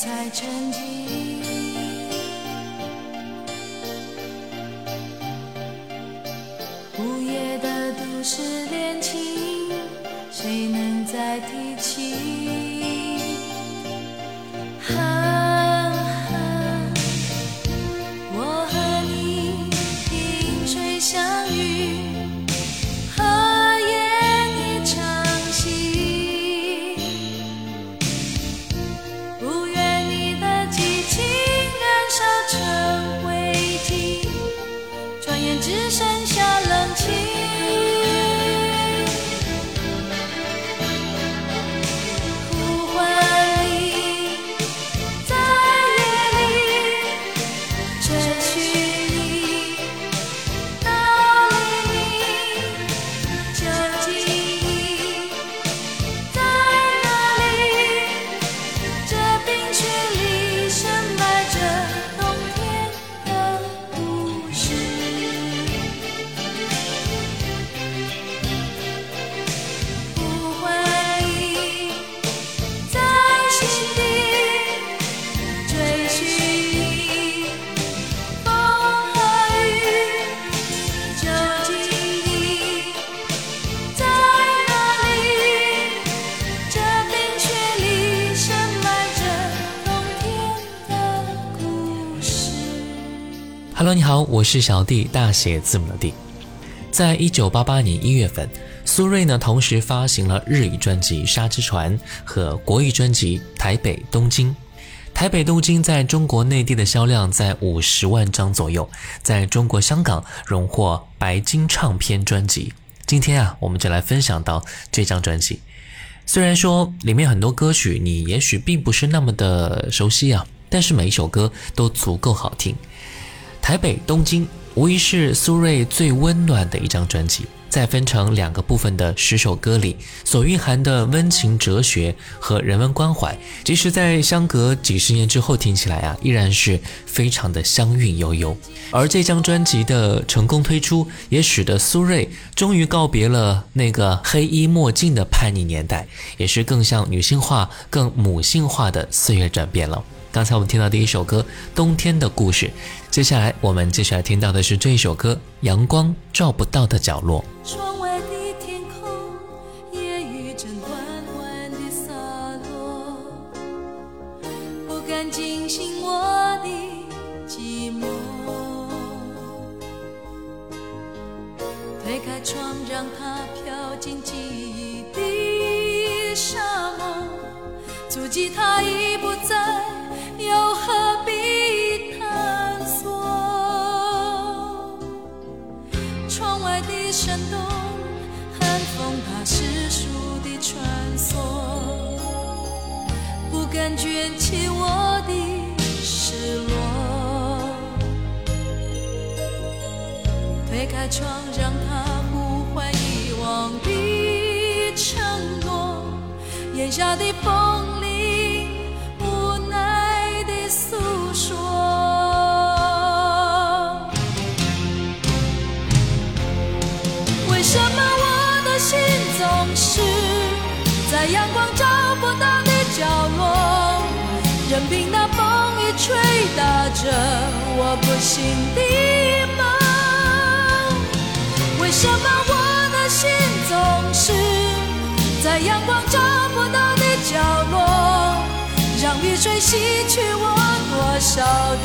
才沉寂？午夜的都市里你好，我是小弟，大写字母的弟。在一九八八年一月份，苏芮呢同时发行了日语专辑《沙之船》和国语专辑《台北东京》。台北东京在中国内地的销量在五十万张左右，在中国香港荣获白金唱片专辑。今天啊，我们就来分享到这张专辑。虽然说里面很多歌曲你也许并不是那么的熟悉啊，但是每一首歌都足够好听。台北、东京无疑是苏芮最温暖的一张专辑。在分成两个部分的十首歌里，所蕴含的温情、哲学和人文关怀，即使在相隔几十年之后听起来啊，依然是非常的香韵悠悠。而这张专辑的成功推出，也使得苏芮终于告别了那个黑衣墨镜的叛逆年代，也是更像女性化、更母性化的岁月转变了。刚才我们听到第一首歌《冬天的故事》，接下来我们接下来听到的是这一首歌《阳光照不到的角落》。窗外的天空，夜雨正缓缓地洒落，不敢惊醒我的寂寞。推开窗，让它飘进足迹它已不在。又何必探索？窗外的山洞，寒风它世俗的穿梭，不敢卷起我的失落。推开窗，让它呼唤遗忘的承诺，眼下的风。不醒的梦。为什么我的心总是在阳光照不到的角落，让雨水洗去我多少的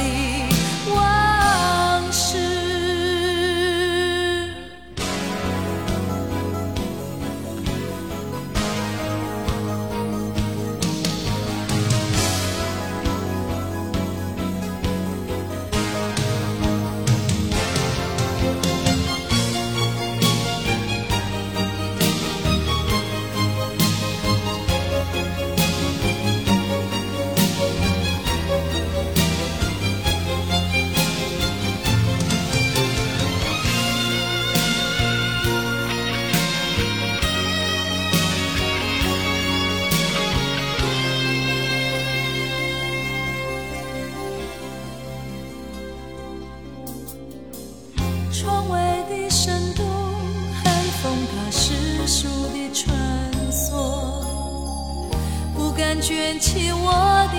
卷起我的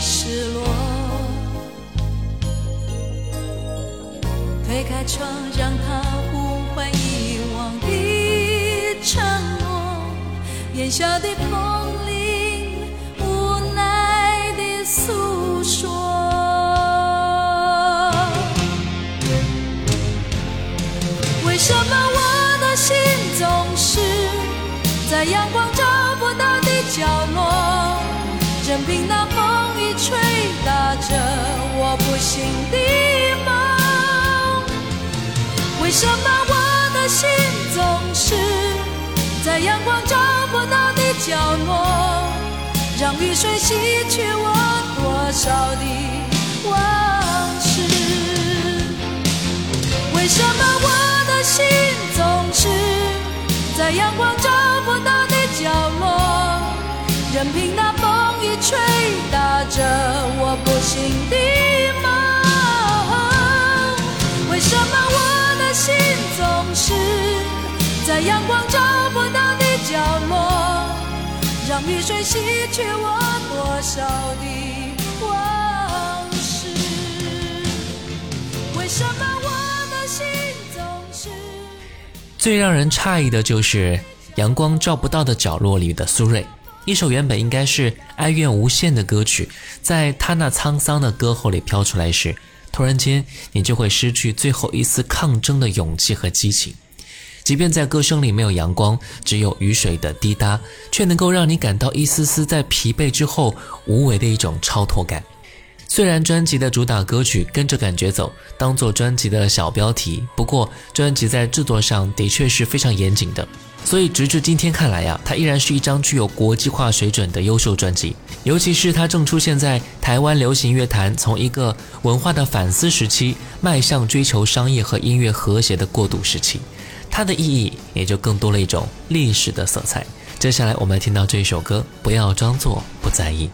失落推开窗让他呼唤遗忘的承诺眼下的风铃无奈的诉说。任凭那风雨吹打着我不行的梦为什么我的心总是在阳光照不到的角落让雨水洗去我多少的往事为什么我的心总是在阳光照不到的角落任凭那风着我不幸的梦，为什么我的心总是在阳光照不到的角落，让雨水洗去我多少的往事？为什么我的心总是最让人诧异的，就是阳光照不到的角落里的苏瑞。一首原本应该是哀怨无限的歌曲，在他那沧桑的歌喉里飘出来时，突然间你就会失去最后一丝抗争的勇气和激情。即便在歌声里没有阳光，只有雨水的滴答，却能够让你感到一丝丝在疲惫之后无为的一种超脱感。虽然专辑的主打歌曲《跟着感觉走》当做专辑的小标题，不过专辑在制作上的确是非常严谨的。所以直至今天看来呀，它依然是一张具有国际化水准的优秀专辑。尤其是它正出现在台湾流行乐坛从一个文化的反思时期，迈向追求商业和音乐和谐的过渡时期，它的意义也就更多了一种历史的色彩。接下来我们听到这首歌，不要装作不在意。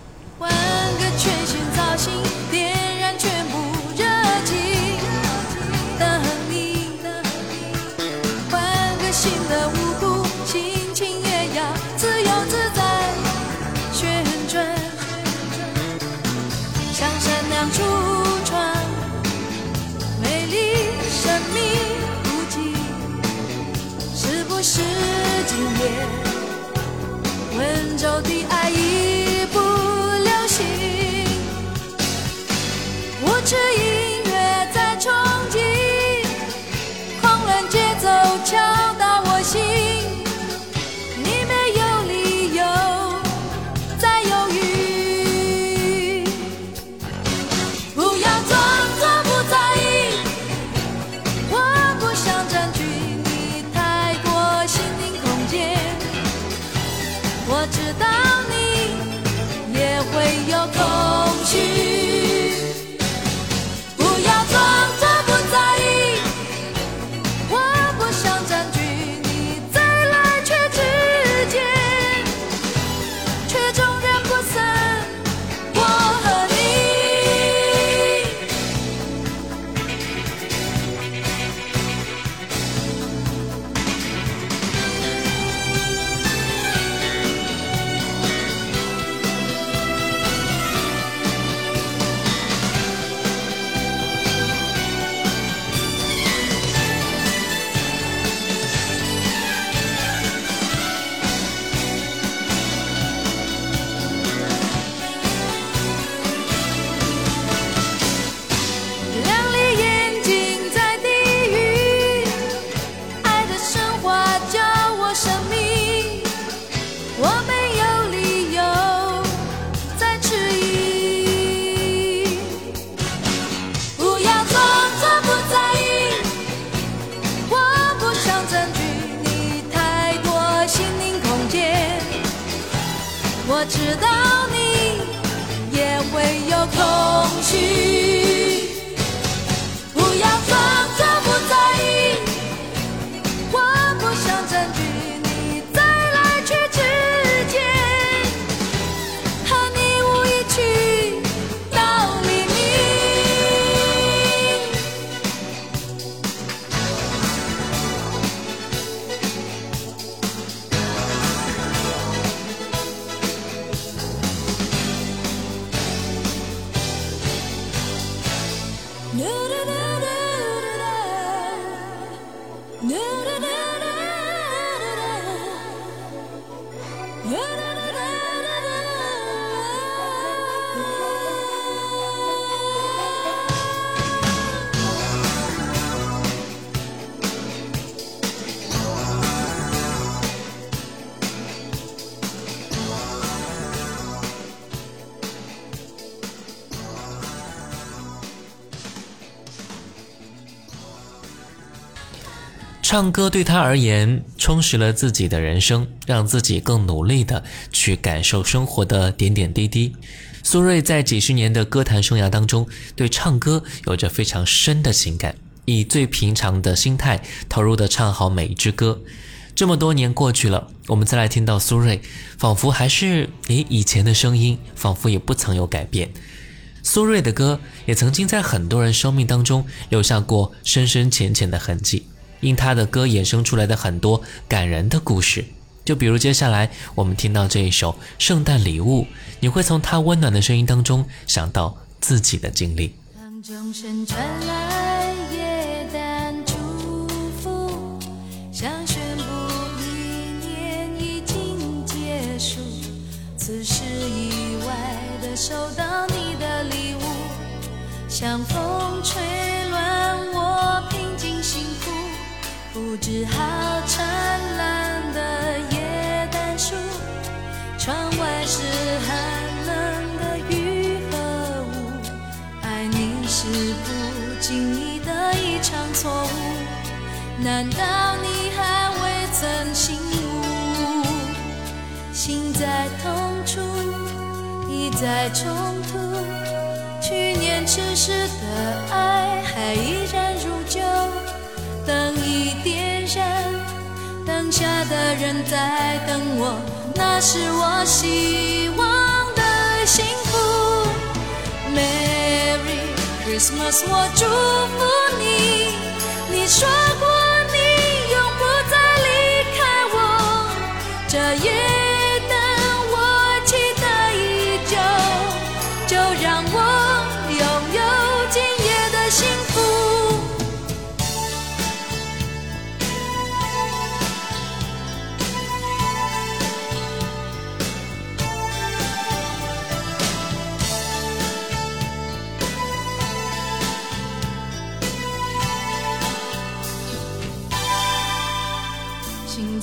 唱歌对他而言，充实了自己的人生，让自己更努力的去感受生活的点点滴滴。苏芮在几十年的歌坛生涯当中，对唱歌有着非常深的情感，以最平常的心态投入的唱好每一支歌。这么多年过去了，我们再来听到苏芮，仿佛还是你以前的声音，仿佛也不曾有改变。苏芮的歌也曾经在很多人生命当中留下过深深浅浅的痕迹。因他的歌衍生出来的很多感人的故事，就比如接下来我们听到这一首《圣诞礼物》，你会从他温暖的声音当中想到自己的经历。当钟声传来，耶诞祝福，想宣布一年已经结束。此时意外的收到你的礼物，像风吹布置好灿烂的耶诞树，窗外是寒冷的雨和雾。爱你是不经意的一场错误，难道你还未曾醒悟？心在痛处，一再冲突。去年痴时的爱还下的人在等我，那是我希望的幸福。Merry Christmas，我祝福你。你说过你永不再离开我，这一。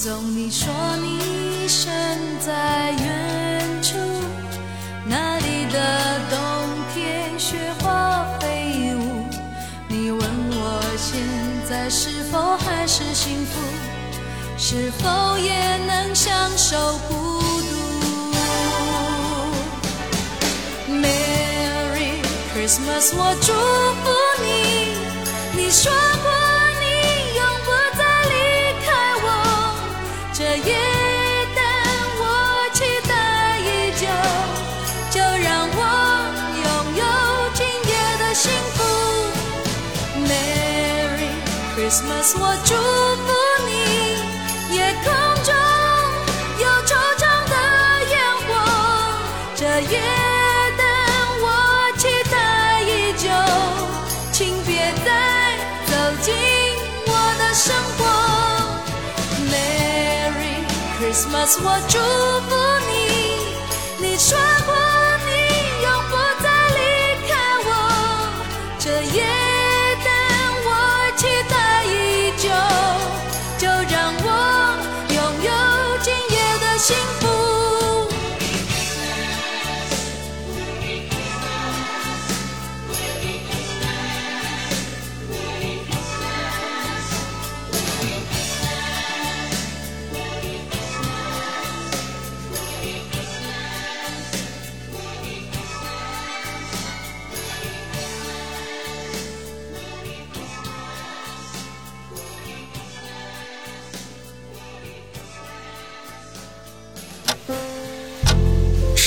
总你说你身在远处，那里的冬天雪花飞舞。你问我现在是否还是幸福，是否也能享受孤独？Merry Christmas，我祝福你。你说过。Christmas，我祝福你。夜空中有惆怅的烟火，这夜灯我期待已久，请别再走进我的生活。Merry Christmas，我祝福你。你说过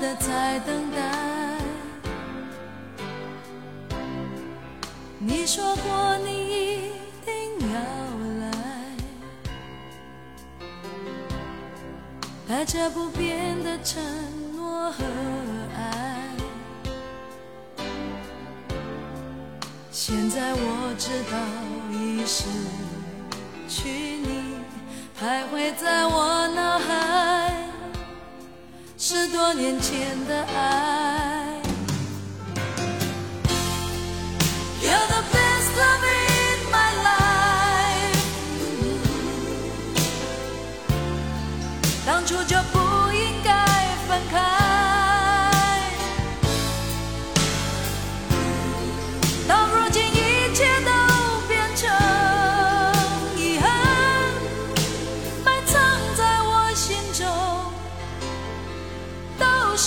的在等待你说过你一定要来带着不变的承诺和爱。现在我知道已失去你徘徊在我脑海是多年前的爱。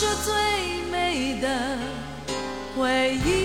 是最美的回忆。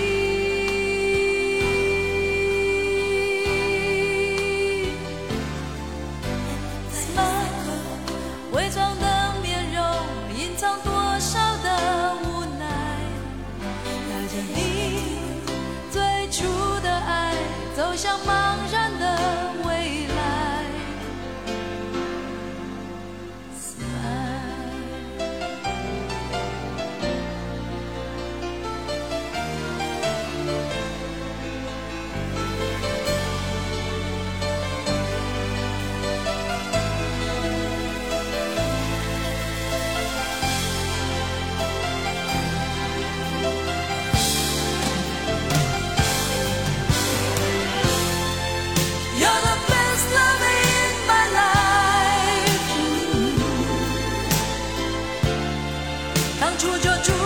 Chúa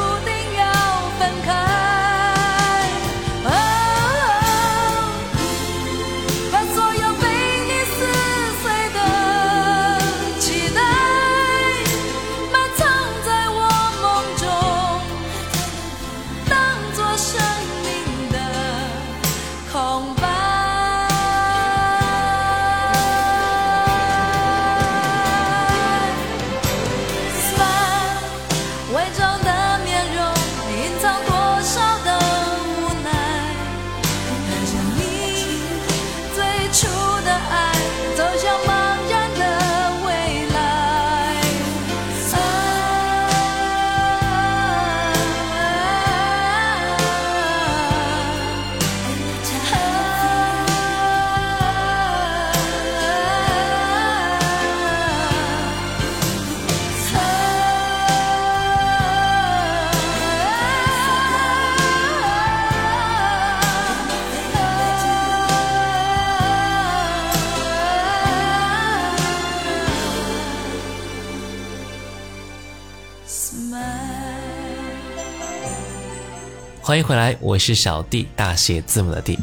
欢迎回来，我是小弟，大写字母的弟。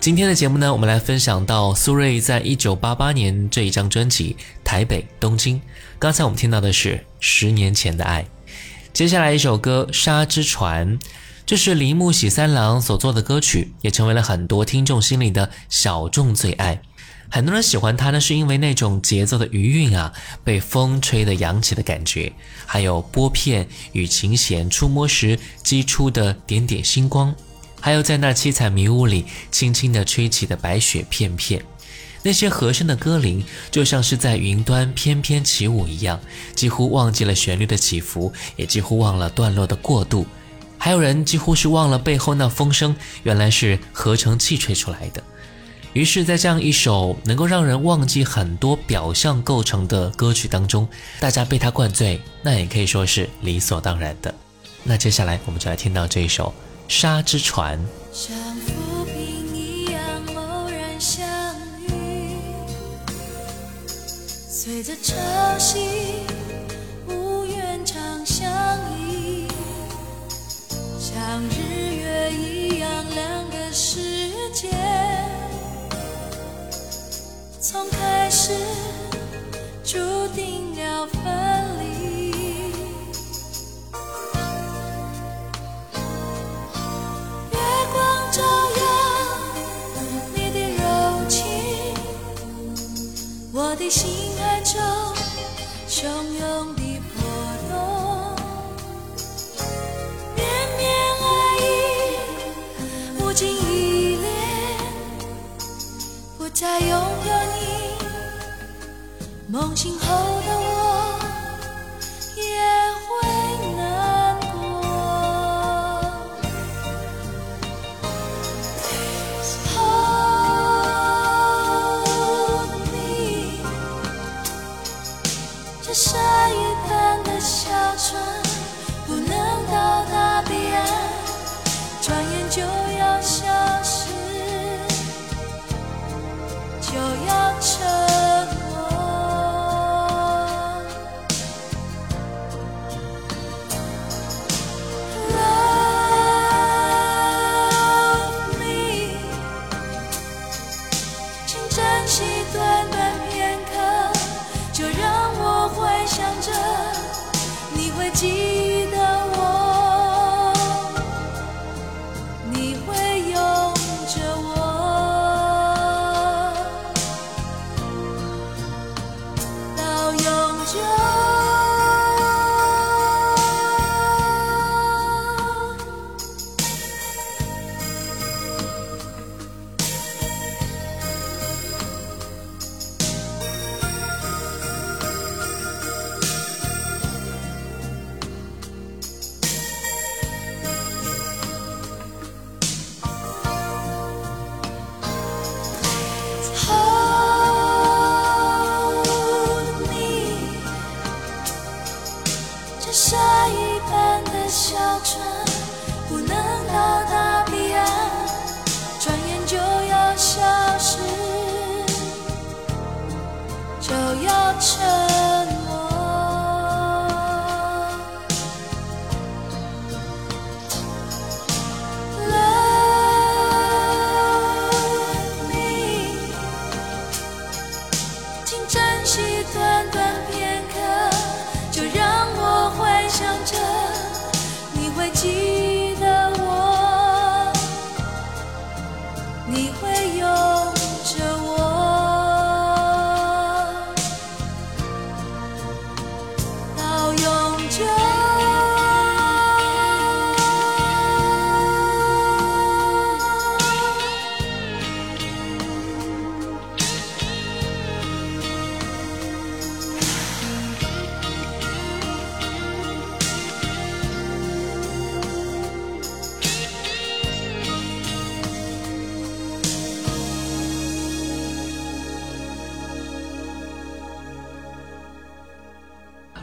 今天的节目呢，我们来分享到苏芮在一九八八年这一张专辑《台北东京》。刚才我们听到的是十年前的爱，接下来一首歌《沙之船》，这是铃木喜三郎所做的歌曲，也成为了很多听众心里的小众最爱。很多人喜欢它呢，是因为那种节奏的余韵啊，被风吹得扬起的感觉，还有拨片与琴弦触摸时击出的点点星光，还有在那七彩迷雾里轻轻地吹起的白雪片片。那些和声的歌铃，就像是在云端翩翩起舞一样，几乎忘记了旋律的起伏，也几乎忘了段落的过渡。还有人几乎是忘了背后那风声原来是合成器吹出来的。于是，在这样一首能够让人忘记很多表象构成的歌曲当中，大家被他灌醉，那也可以说是理所当然的。那接下来，我们就来听到这一首《沙之船》。像浮萍一样偶然相，随着潮汐无缘长相依，像日月一样两个世界，从开始注定要分离。月光照耀你的柔情，我的心海中汹涌的波动，绵绵爱意无尽依恋，不再拥有，梦醒后就要沉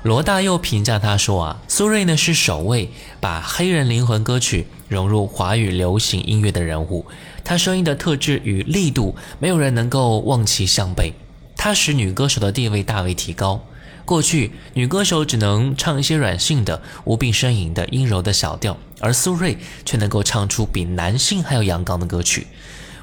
罗大佑评价他说啊，苏芮呢是首位把黑人灵魂歌曲融入华语流行音乐的人物。她声音的特质与力度，没有人能够望其项背。她使女歌手的地位大为提高。过去女歌手只能唱一些软性的、无病呻吟的阴柔的小调，而苏芮却能够唱出比男性还要阳刚的歌曲。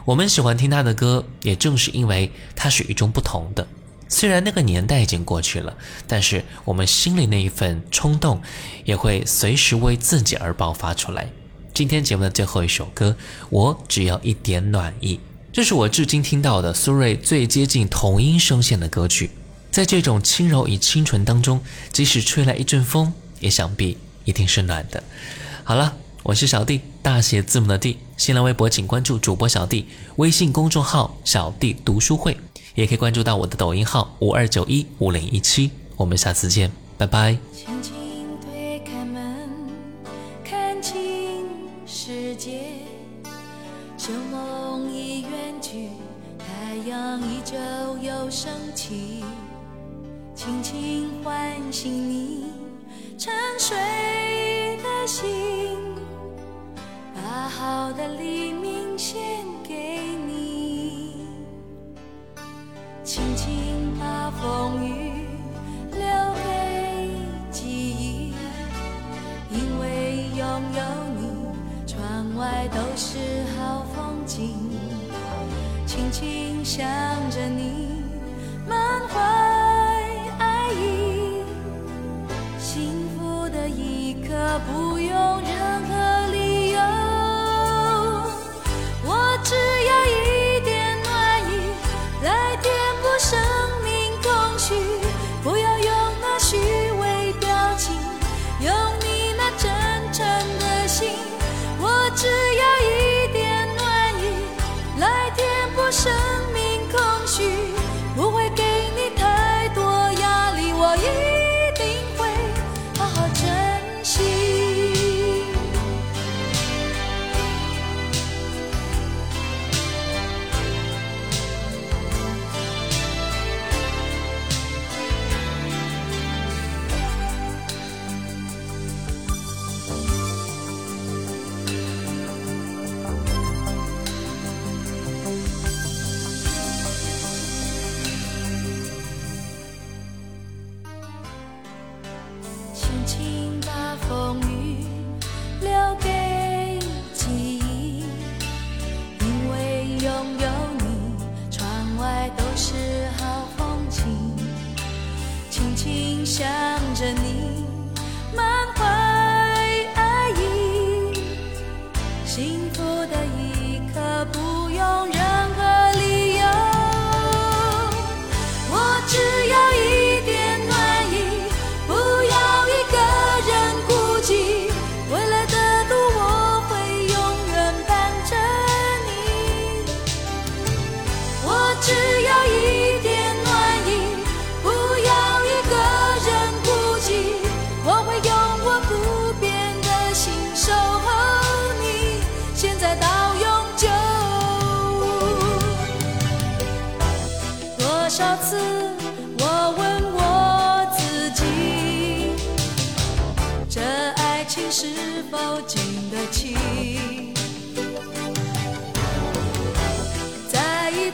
我们喜欢听她的歌，也正是因为她是与众不同的。虽然那个年代已经过去了，但是我们心里那一份冲动，也会随时为自己而爆发出来。今天节目的最后一首歌，我只要一点暖意，这是我至今听到的苏芮最接近童音声线的歌曲。在这种轻柔与清纯当中，即使吹来一阵风，也想必一定是暖的。好了，我是小弟，大写字母的弟。新浪微博请关注主播小弟，微信公众号小弟读书会，也可以关注到我的抖音号五二九一五零一七。我们下次见，拜拜。把好的黎明献给你，轻轻把风雨留给记忆，因为拥有你，窗外都是好风景，轻轻想着你，满怀爱意，幸福的一刻不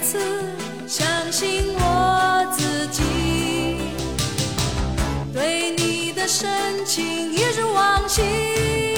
次相信我自己，对你的深情一如往昔。